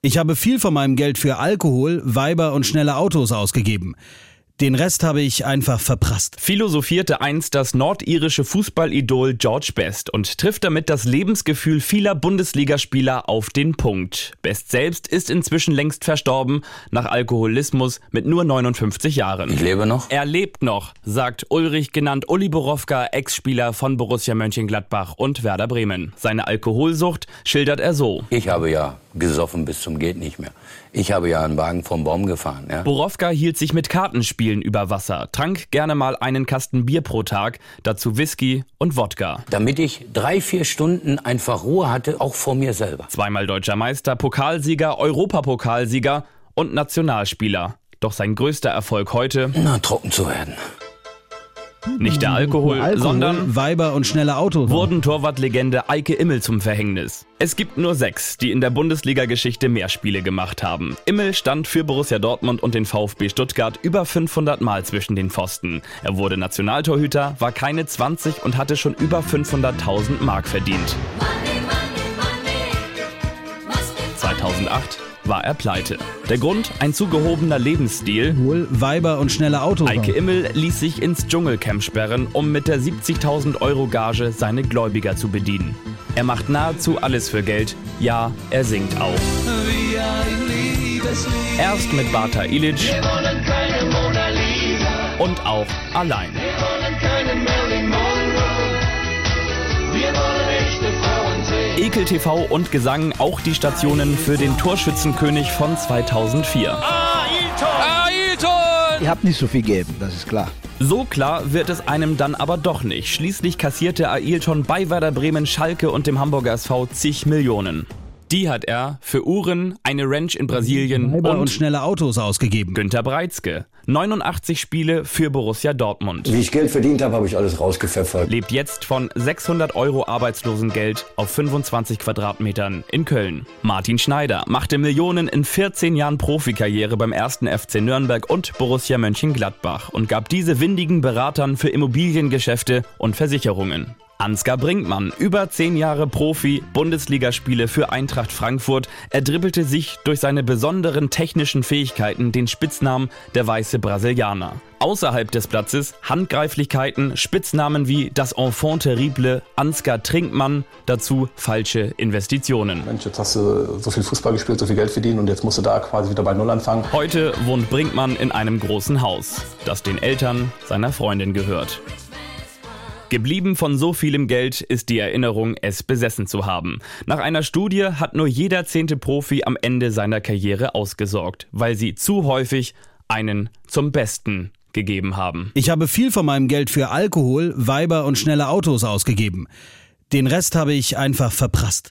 Ich habe viel von meinem Geld für Alkohol, Weiber und schnelle Autos ausgegeben. Den Rest habe ich einfach verprasst. Philosophierte einst das nordirische Fußballidol George Best und trifft damit das Lebensgefühl vieler Bundesligaspieler auf den Punkt. Best selbst ist inzwischen längst verstorben, nach Alkoholismus mit nur 59 Jahren. Ich lebe noch? Er lebt noch, sagt Ulrich genannt Uli Borowka, Ex-Spieler von Borussia Mönchengladbach und Werder Bremen. Seine Alkoholsucht schildert er so. Ich habe ja gesoffen bis zum geht nicht mehr. Ich habe ja einen Wagen vom Baum gefahren. Ja? Borowka hielt sich mit Kartenspielen über Wasser, trank gerne mal einen Kasten Bier pro Tag, dazu Whisky und Wodka. Damit ich drei, vier Stunden einfach Ruhe hatte, auch vor mir selber. Zweimal deutscher Meister, Pokalsieger, Europapokalsieger und Nationalspieler. Doch sein größter Erfolg heute? Na, trocken zu werden. Nicht der Alkohol, Alkohol, sondern Weiber und schnelle Autos. wurden Torwartlegende Eike Immel zum Verhängnis. Es gibt nur sechs, die in der Bundesliga-Geschichte mehr Spiele gemacht haben. Immel stand für Borussia Dortmund und den VfB Stuttgart über 500 Mal zwischen den Pfosten. Er wurde Nationaltorhüter, war keine 20 und hatte schon über 500.000 Mark verdient. 2008 war er pleite. Der Grund? Ein zu gehobener Lebensstil. Alkohol, Weiber und schnelle Autos. Eike Immel ließ sich ins Dschungelcamp sperren, um mit der 70.000 Euro Gage seine Gläubiger zu bedienen. Er macht nahezu alles für Geld. Ja, er singt auch. Erst mit Bata Ilic und auch allein. Ekel TV und Gesang auch die Stationen für den Torschützenkönig von 2004. Ihr habt nicht so viel gegeben, das ist klar. So klar wird es einem dann aber doch nicht. Schließlich kassierte Ailton bei Werder Bremen, Schalke und dem Hamburger SV zig Millionen. Die hat er für Uhren, eine Ranch in Brasilien und, und schnelle Autos ausgegeben. Günter Breizke. 89 Spiele für Borussia Dortmund. Wie ich Geld verdient habe, habe ich alles rausgepfeffert. Lebt jetzt von 600 Euro Arbeitslosengeld auf 25 Quadratmetern in Köln. Martin Schneider machte Millionen in 14 Jahren Profikarriere beim ersten FC Nürnberg und Borussia Mönchengladbach und gab diese windigen Beratern für Immobiliengeschäfte und Versicherungen. Ansgar Brinkmann, über 10 Jahre Profi, Bundesligaspiele für Eintracht Frankfurt, er dribbelte sich durch seine besonderen technischen Fähigkeiten den Spitznamen der weiße Brasilianer. Außerhalb des Platzes Handgreiflichkeiten, Spitznamen wie das Enfant terrible, Ansgar Trinkmann, dazu falsche Investitionen. Mensch, jetzt hast du so viel Fußball gespielt, so viel Geld verdient und jetzt musst du da quasi wieder bei Null anfangen. Heute wohnt Brinkmann in einem großen Haus, das den Eltern seiner Freundin gehört. Geblieben von so vielem Geld ist die Erinnerung, es besessen zu haben. Nach einer Studie hat nur jeder zehnte Profi am Ende seiner Karriere ausgesorgt, weil sie zu häufig einen zum Besten gegeben haben. Ich habe viel von meinem Geld für Alkohol, Weiber und schnelle Autos ausgegeben. Den Rest habe ich einfach verprasst.